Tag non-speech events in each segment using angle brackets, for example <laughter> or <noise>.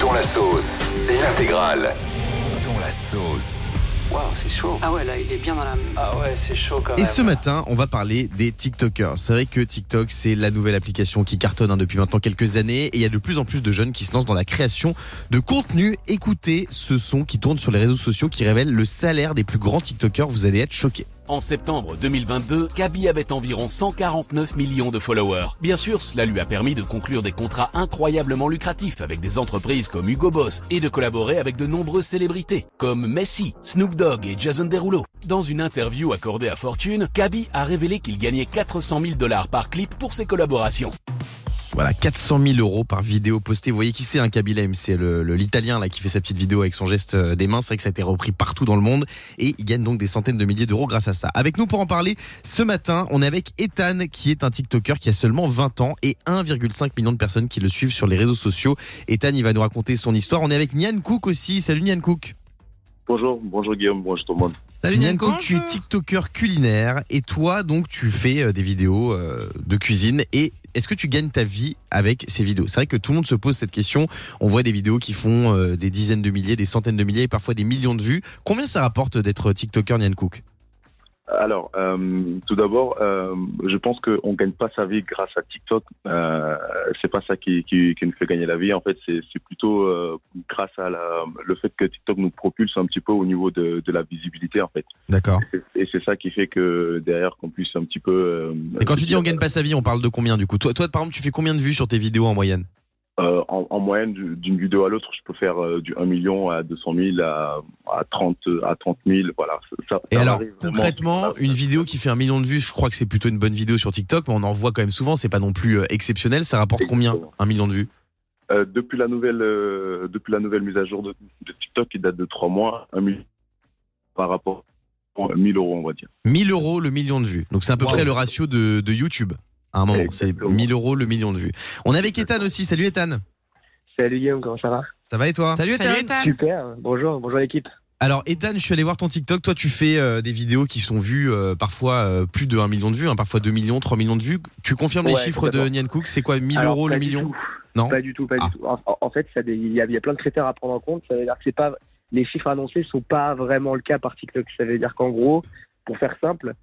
Dont la sauce, l'intégrale. Dont la sauce. Waouh, c'est chaud. Ah ouais, là, il est bien dans la. Ah ouais, c'est chaud quand même. Et ce matin, on va parler des TikTokers. C'est vrai que TikTok, c'est la nouvelle application qui cartonne hein, depuis maintenant quelques années et il y a de plus en plus de jeunes qui se lancent dans la création de contenu. Écoutez ce son qui tourne sur les réseaux sociaux qui révèle le salaire des plus grands TikTokers. Vous allez être choqués. En septembre 2022, Kaby avait environ 149 millions de followers. Bien sûr, cela lui a permis de conclure des contrats incroyablement lucratifs avec des entreprises comme Hugo Boss et de collaborer avec de nombreuses célébrités comme Messi, Snoop Dogg et Jason Derulo. Dans une interview accordée à Fortune, Kaby a révélé qu'il gagnait 400 000 dollars par clip pour ses collaborations. Voilà, 400 000 euros par vidéo postée. Vous voyez qui c'est, un Kabila C'est l'italien là qui fait sa petite vidéo avec son geste euh, des mains. C'est vrai que ça a été repris partout dans le monde et il gagne donc des centaines de milliers d'euros grâce à ça. Avec nous pour en parler, ce matin, on est avec Ethan qui est un TikToker qui a seulement 20 ans et 1,5 million de personnes qui le suivent sur les réseaux sociaux. Ethan, il va nous raconter son histoire. On est avec Nian Cook aussi. Salut Nian Cook. Bonjour, bonjour Guillaume, bonjour tout le monde. Salut Nian Cook, tu es TikToker culinaire et toi donc tu fais euh, des vidéos euh, de cuisine et est-ce que tu gagnes ta vie avec ces vidéos? C'est vrai que tout le monde se pose cette question. On voit des vidéos qui font euh, des dizaines de milliers, des centaines de milliers et parfois des millions de vues. Combien ça rapporte d'être TikToker Nian Cook Alors, euh, tout d'abord, euh, je pense qu'on gagne pas sa vie grâce à TikTok. Euh, c'est pas ça qui, qui, qui nous fait gagner la vie. En fait, c'est c'est plutôt euh, grâce à la, le fait que TikTok nous propulse un petit peu au niveau de, de la visibilité, en fait. D'accord. Et c'est ça qui fait que derrière, qu'on puisse un petit peu. euh, Et quand tu dis on gagne pas sa vie, on parle de combien du coup? Toi, toi par exemple, tu fais combien de vues sur tes vidéos en moyenne? Euh, en, en moyenne, du- d'une vidéo à l'autre, je peux faire euh, du 1 million à 200 000 à, à 30 à 30 000. Voilà. Ça, Et ça alors, concrètement, une vidéo qui fait un million de vues, je crois que c'est plutôt une bonne vidéo sur TikTok, mais on en voit quand même souvent, c'est pas non plus euh, exceptionnel. Ça rapporte combien. Un million de vues? Euh, depuis la nouvelle euh, depuis la nouvelle mise à jour de, de TikTok qui date de trois mois, un million par rapport à 1000 euros on va dire. 1000 euros le million de vues. Donc c'est à peu Wow. près le ratio de, de YouTube. À un moment, c'est Exactement. 1000 euros le million de vues. On est avec Ethan aussi. Salut Ethan. Salut Guillaume, comment ça va? Ça va et toi? Salut, Ethan. Super, bonjour, bonjour l'équipe. Alors Ethan, je suis allé voir ton TikTok. Toi, tu fais euh, des vidéos qui sont vues euh, parfois euh, plus de 1 million de vues, hein, parfois 2 millions, 3 millions de vues. Tu confirmes les chiffres de. Nian Cook? C'est quoi 1000 Alors, euros le million? tout. Non? Pas du tout, pas Ah. du tout. En, fait, il y, a- il y a plein de critères à prendre en compte. Ça veut dire que c'est pas les chiffres annoncés sont pas vraiment le cas par TikTok. Ça veut dire qu'en gros, pour faire simple,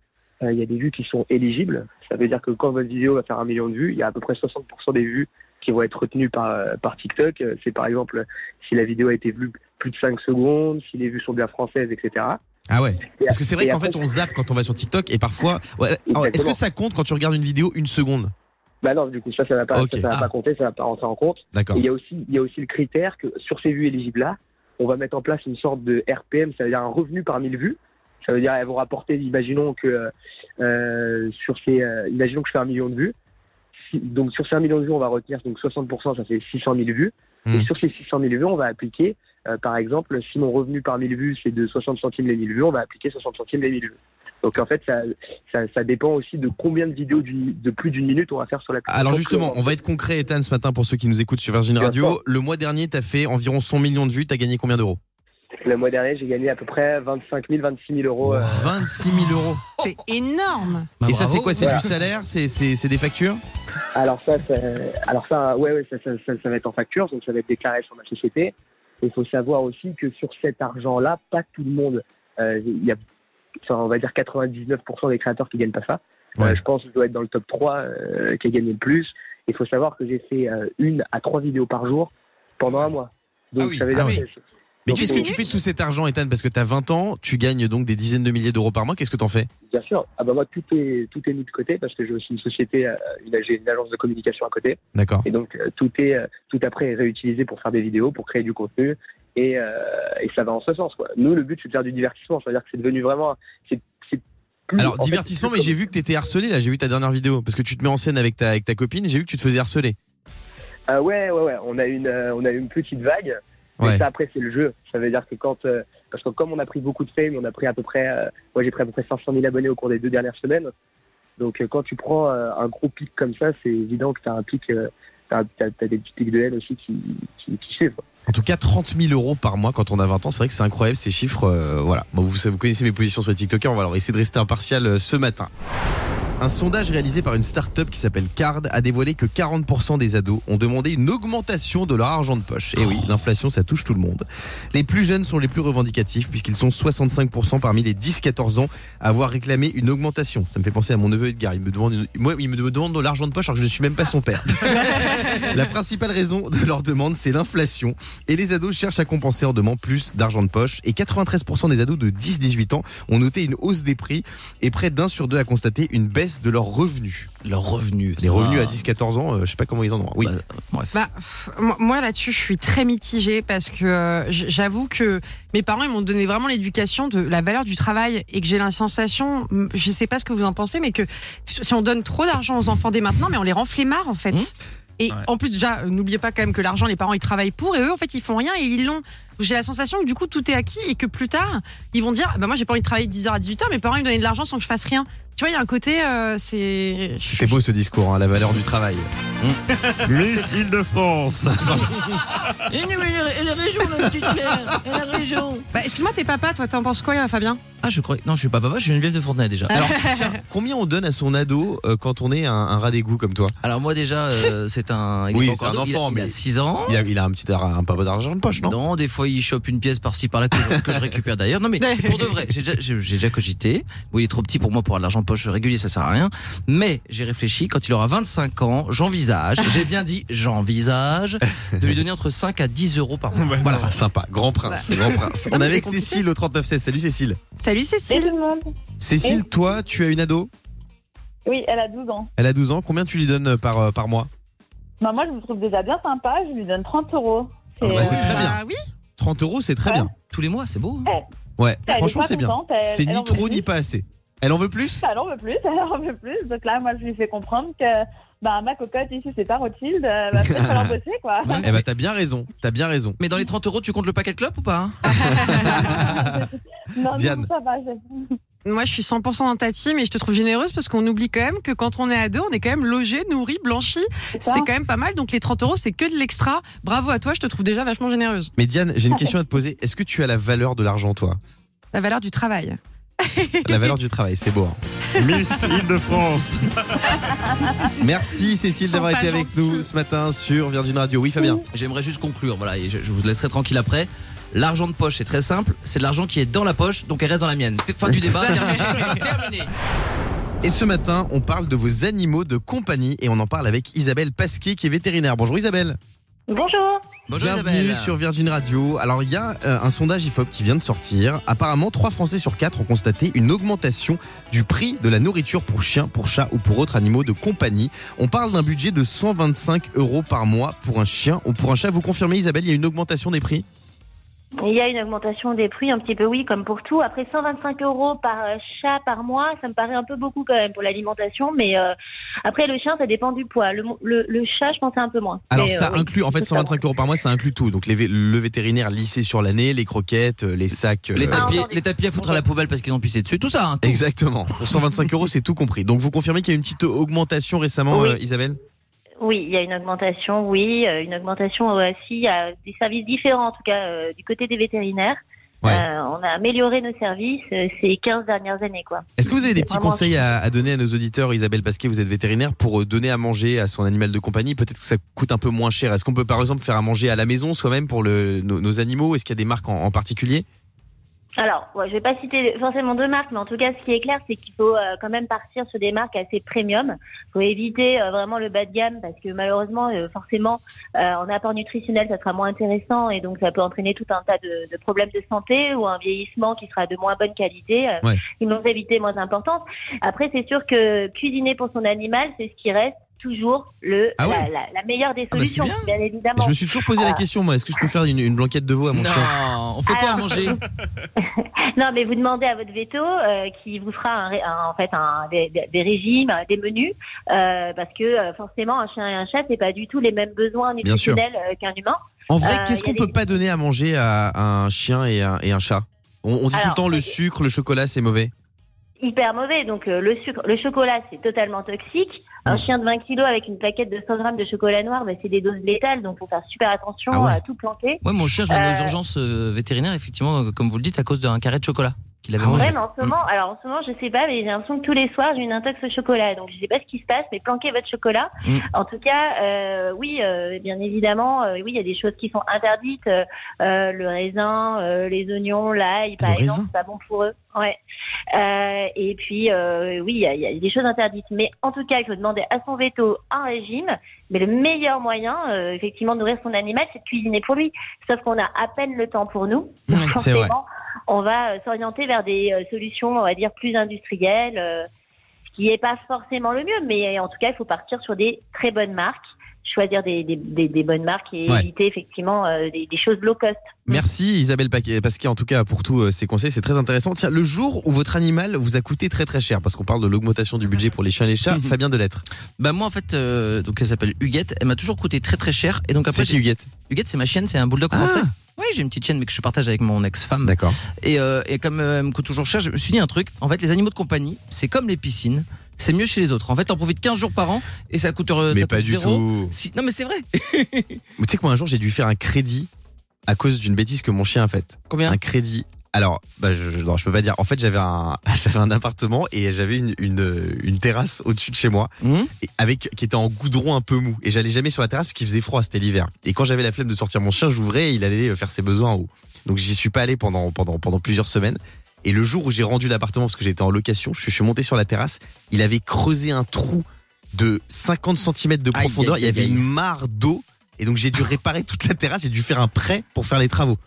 euh, il y a des vues qui sont éligibles. Ça veut dire que quand votre vidéo va faire un million de vues, il y a à peu près 60% des vues qui vont être retenues par, euh, par TikTok. Euh, C'est par exemple si la vidéo a été vue plus de 5 secondes, si les vues sont bien françaises, etc. Ah ouais. Et Parce que c'est vrai qu'en fait, on zappe quand on va sur TikTok et parfois. ouais, alors, Est-ce que ça compte quand tu regardes une vidéo une seconde? Bah non, du coup, ça, ça va pas, Ok. ça, ça va Ah. pas compter, ça va pas rentrer en compte. D'accord. Il y a aussi, il y a aussi le critère que sur ces vues éligibles là, on va mettre en place une sorte de RPM, ça veut dire un revenu par mille vues. Ça veut dire elles vont rapporter, imaginons que euh, sur ces, euh, imaginons que je fais un million de vues. Si- donc sur ces un million de vues, on va retenir donc 60%, ça fait 600 000 vues. Hmm. Et sur ces 600 000 vues, on va appliquer, euh, par exemple, si mon revenu par 1000 vues c'est de 60 centimes les 1000 vues, on va appliquer 60 centimes les 1000 vues. Donc en fait, ça, ça, ça dépend aussi de combien de vidéos de plus d'une minute on va faire sur la. Alors justement, on va être concret, Ethan, ce matin pour ceux qui nous écoutent sur Virgin Radio. Le mois dernier, tu as fait environ 100 millions de vues. Tu as gagné combien d'euros? Le mois dernier, j'ai gagné à peu près 25 000, 26 000 euros. euh, 26 000 euros. C'est énorme. Et ça, c'est quoi C'est Voilà. du salaire? C'est des factures? Alors ça, ça- alors ça, ouais, ouais, ça, ça, ça, ça va être en facture, donc ça va être déclaré sur ma société. Il faut savoir aussi que sur cet argent-là, pas tout le monde. euh, Il y a, on va dire 99% des créateurs qui gagnent pas ça. Ouais. Euh, je pense que je dois être dans le top 3 euh, qui a gagné le plus. Il faut savoir que j'ai fait euh, une à trois vidéos par jour pendant un mois. Donc Ah oui, ça veut ah dire oui. que- Mais qu'est-ce que euh, tu fais de tout cet argent, Ethan? Parce que tu as 20 ans, tu gagnes donc des dizaines de milliers d'euros par mois. Qu'est-ce que t'en fais? Bien sûr. Ah bah moi tout est tout est mis de côté parce que j'ai aussi une société, euh, une, j'ai une agence de communication à côté. D'accord. Et donc euh, tout est euh, tout après est réutilisé pour faire des vidéos, pour créer du contenu, et, euh, et ça va en ce sens. Quoi. Nous, le but c'est de faire du divertissement. C'est-à-dire que c'est devenu vraiment, plus. Alors, en fait, divertissement, mais j'ai vu que tu étais harcelé. Là, j'ai vu ta dernière vidéo. Parce que tu te mets en scène avec ta, avec ta copine. J'ai vu que tu te faisais harceler. Ah ouais, ouais, ouais. On a une, euh, on a une petite vague. Mais Ouais. ça après c'est le jeu. Ça veut dire que quand, euh, parce que comme on a pris beaucoup de fame, on a pris à peu près, euh, moi j'ai pris à peu près 500 000 abonnés au cours des deux dernières semaines. Donc euh, quand tu prends un gros pic comme ça, c'est évident que tu as un pic, t'as, des petits pics de haine aussi qui, qui, qui suivent. En tout cas, 30 000 euros par mois quand on a 20 ans, c'est vrai que c'est incroyable ces chiffres. voilà. Bon, vous, vous connaissez mes positions sur les TikTokers. On va alors essayer de rester impartial ce matin. Un sondage réalisé par une start-up qui s'appelle Card a dévoilé que 40% des ados ont demandé une augmentation de leur argent de poche. Et oui, l'inflation, ça touche tout le monde. Les plus jeunes sont les plus revendicatifs puisqu'ils sont 65% parmi les 10-14 ans à avoir réclamé une augmentation. Ça me fait penser à mon neveu Edgar. Il me demande, une- moi, il me demande de l'argent de poche alors que je ne suis même pas son père. <laughs> La principale raison de leur demande, c'est l'inflation. Et les ados cherchent à compenser en demandant plus d'argent de poche. Et 93% des ados de 10-18 ans ont noté une hausse des prix et près d'un sur deux a constaté une baisse de leurs revenus. Leurs revenus. Les revenus à 10-14 ans, euh, je sais pas comment ils en ont. Oui. bref. Bah, moi- là-dessus, je suis très mitigée parce que euh, j'avoue que mes parents ils m'ont donné vraiment l'éducation de la valeur du travail et que j'ai la sensation, je sais pas ce que vous en pensez, mais que si on donne trop d'argent aux enfants dès maintenant, mais on les rend flemmards en fait. Mmh. Et Ouais. en plus, déjà, euh, n'oubliez pas quand même que l'argent, les parents, ils travaillent pour et eux, en fait, ils font rien et ils l'ont. J'ai la sensation que du coup, tout est acquis et que plus tard, ils vont dire bah, Moi, j'ai pas envie de travailler de 10h à 18h, mes parents, ils me donnaient de l'argent sans que je fasse rien. Tu vois, il y a un côté, euh, c'est. C'était beau ce discours, hein, la valeur du travail. <laughs> Miss Île-de-France. Et les régions, la petite Claire, et la région. Bah, excuse-moi, t'es papa, toi, t'en penses quoi, Fabien? Ah, je crois. Non, je suis pas papa, je suis une de Fontenay déjà. Alors, tiens, combien on donne à son ado euh, quand on est un, un rat d'égout comme toi? Alors moi déjà, euh, c'est un. il Oui, c'est un ado, il a- enfant, il a, mais- 6 ans. il a, il a un petit un peu d'argent de poche, non? Non, des fois il chope une pièce par-ci par-là que, je- que je récupère d'ailleurs. Non mais <laughs> pour de vrai, j'ai déjà, j'ai déjà cogité. Bon, il est trop petit pour moi pour avoir de l'argent de poche régulier, ça sert à rien. Mais j'ai réfléchi, quand il aura 25 ans, j'envisage, <laughs> j'ai bien dit j'envisage, de lui donner entre 5 à 10 euros par mois. Voilà, Ah, sympa, grand prince, grand prince. <laughs> Non, On mais est avec c'est compliqué. Cécile au 3916. Salut Cécile. Salut Cécile. tout le monde. Cécile, toi, tu as une ado? Oui, elle a 12 ans. Elle a 12 ans. Combien tu lui donnes par, euh, par mois? Bah, moi, je vous trouve déjà bien sympa. Je lui donne 30 euros. Ah bah, c'est euh, très bien. Bah oui. 30 euros, c'est très Ouais. bien. Tous les mois, c'est beau. hein. Ouais, Elle est franchement, c'est bien. elle- C'est ni trop ni pas assez. Elle en veut plus? Elle en veut plus, <laughs> elle en veut plus. Donc là, moi, je lui fais comprendre que bah, ma cocotte ici, c'est pas Rothschild. Euh, bah, peut-être falloir <laughs> bosser, quoi. Ouais. Eh bah, t'as bien raison. T'as bien raison. Mais dans les 30 euros, tu comptes le paquet de clopes ou pas hein? <laughs> Non, Diane. non, ça va. Moi, je suis 100% dans ta team et je te trouve généreuse parce qu'on oublie quand même que quand on est ado, on est quand même logé, nourri, blanchi. C'est quand même pas mal. Donc les 30 euros, c'est que de l'extra. Bravo à toi, je te trouve déjà vachement généreuse. Mais Diane, j'ai une question à te poser. Est-ce que tu as la valeur de l'argent, toi? La valeur du travail. <laughs> La valeur du travail, c'est beau. hein. Miss Île-de-France. <laughs> Merci Cécile d'avoir été avec nous ce matin sur Virgin Radio. Oui, Fabien. J'aimerais juste conclure, voilà, et je, je vous laisserai tranquille après. L'argent de poche, c'est très simple, c'est de l'argent qui est dans la poche, donc elle reste dans la mienne. Fin du débat, <laughs> terminé. Terminé. Et ce matin, on parle de vos animaux de compagnie et on en parle avec Isabelle Pasquier qui est vétérinaire. Bonjour Isabelle. Bonjour. Bonjour Bienvenue Isabelle. sur Virgin Radio. Alors il y a euh, un sondage IFOP qui vient de sortir. Apparemment, 3 Français sur 4 ont constaté une augmentation du prix de la nourriture pour chiens, pour chats ou pour autres animaux de compagnie. On parle d'un budget de 125 euros par mois pour un chien ou pour un chat. Vous confirmez Isabelle, il y a une augmentation des prix? Il y a une augmentation des prix, un petit peu oui, comme pour tout. Après 125 euros par euh, chat par mois, ça me paraît un peu beaucoup quand même pour l'alimentation. Mais euh, après le chien, ça dépend du poids. Le, le, le chat, je pensais un peu moins. Alors Mais, ça euh, oui, inclut, en fait, c'est ça. 125 euros par mois, ça inclut tout. Donc les le vétérinaire lissé sur l'année, les croquettes, euh, les sacs. Les euh, tapis, entendu. les tapis à foutre à la poubelle parce qu'ils ont pissé dessus, tout ça. hein, tout. Exactement. Pour 125 euros, c'est tout compris. Donc vous confirmez qu'il y a une petite augmentation récemment, Oui. euh, Isabelle? Oui, il y a une augmentation, oui, euh, une augmentation aussi. Il y a des services différents, en tout cas euh, du côté des vétérinaires. Ouais. Euh, on a amélioré nos services euh, ces 15 dernières années, quoi. Est-ce que vous avez des petits vraiment- conseils à, à donner à nos auditeurs, Isabelle Pasquet, vous êtes vétérinaire, pour euh, donner à manger à son animal de compagnie? Peut-être que ça coûte un peu moins cher. Est-ce qu'on peut par exemple faire à manger à la maison soi-même pour le, nos, nos animaux? Est-ce qu'il y a des marques en, en particulier? Alors, ouais, je vais pas citer forcément deux marques, mais en tout cas, ce qui est clair, c'est qu'il faut euh, quand même partir sur des marques assez premium. Il faut éviter euh, vraiment le bas de gamme parce que malheureusement, euh, forcément, en apport nutritionnel, ça sera moins intéressant et donc ça peut entraîner tout un tas de, de problèmes de santé ou un vieillissement qui sera de moins bonne qualité, Ouais. une longévité moins importante. Après, c'est sûr que cuisiner pour son animal, c'est ce qui reste toujours le Ah ouais la, la- la meilleure des Ah bah, solutions, bien. bien évidemment. Je me suis toujours posé la Ah. question, moi, est-ce que je peux faire une, une blanquette de veau à mon chien? Non, on fait quoi à Alors- manger? <laughs> Non, mais vous demandez à votre veto euh, qui vous fera un, ré- un- en fait un, des, régimes, euh, des menus, euh, parce que euh, forcément un chien et un chat c'est pas du tout les mêmes besoins nutritionnels euh, qu'un humain. En vrai, Euh, qu'est-ce qu'on peut des- pas donner à manger à, un chien et un, et un chat? On, on dit tout le Alors, temps le sucre, le chocolat, c'est mauvais. Hyper mauvais, donc euh, le sucre, le chocolat c'est totalement toxique. Un Mm. chien de 20 kilos avec une plaquette de 100 grammes de chocolat noir, bah, c'est des doses létales, donc faut faire super attention Ah ouais. à tout planter. Ouais, mon chien, je l'ai aux Euh, urgences euh, vétérinaires, effectivement, euh, comme vous le dites, à cause d'un carré de chocolat qu'il avait Ah ouais. mangé. Ouais, mais en ce moment, alors en ce moment, je sais pas, mais j'ai l'impression que tous les soirs, j'ai une intox au chocolat. Donc, je sais pas ce qui se passe, mais planquez votre chocolat. Mm. En tout cas, euh, oui, euh, bien évidemment, euh, oui, il y a des choses qui sont interdites. euh, euh, le raisin, euh, les oignons, l'ail, par Le exemple, c'est pas bon pour eux. Ouais. Euh, et puis, euh, oui, il y, a- il y a des choses interdites. Mais en tout cas, il faut demander à son veto un régime. Mais le meilleur moyen, euh, effectivement, de nourrir son animal, c'est de cuisiner pour lui. Sauf qu'on a à peine le temps pour nous. Donc, forcément, on va euh, s'orienter vers des euh, solutions, on va dire, plus industrielles, euh, ce qui n'est pas forcément le mieux. Mais en tout cas, il faut partir sur des très bonnes marques, choisir des, des, des, des bonnes marques et Ouais. éviter effectivement euh, des, des choses low cost. Merci Isabelle Pasquier en tout cas pour tous euh, ces conseils, c'est très intéressant. Tiens, le jour où votre animal vous a coûté très très cher, parce qu'on parle de l'augmentation du budget pour les chiens et les chats, Fabien Delettre. Bah moi en fait, euh, donc elle s'appelle Huguette. Elle m'a toujours coûté très très cher. Et donc après, C'est Huguette? Huguette, c'est ma chienne, c'est un bulldog Ah. français. Oui, j'ai une petite chienne mais que je partage avec mon ex-femme. D'accord. Et, euh, et comme euh, elle me coûte toujours cher, je me suis dit un truc. En fait, les animaux de compagnie, c'est comme les piscines. C'est mieux chez les autres. En fait, t'en profites 15 jours par an et ça coûte. euh, Mais ça pas coûte du zéro. tout. Si- Non, mais c'est vrai. <laughs> Mais Tu sais que moi un jour j'ai dû faire un crédit à cause d'une bêtise que mon chien a faite. Combien Un crédit. Alors, bah, je, je- non, je peux pas dire. En fait, j'avais un, <laughs> j'avais un appartement et j'avais une, une, une terrasse au-dessus de chez moi, et avec qui était en goudron un peu mou. Et j'allais jamais sur la terrasse parce qu'il faisait froid, c'était l'hiver. Et quand j'avais la flemme de sortir mon chien, j'ouvrais et il allait faire ses besoins en haut. Donc j'y suis pas allé pendant pendant pendant plusieurs semaines. Et le jour où j'ai rendu l'appartement parce que j'étais en location, je suis monté sur la terrasse. Il avait creusé un trou de 50 cm de Aïe, profondeur. aïe, Il y avait une mare d'eau. Et donc j'ai dû réparer toute la terrasse. J'ai dû faire un prêt pour faire les travaux.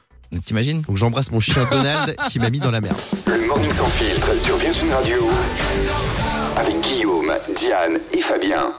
T'imagines Donc j'embrasse mon chien Donald <laughs> qui m'a mis dans la merde. Le Morning Sans Filtre sur Virgin Radio. Avec Guillaume, Diane et Fabien.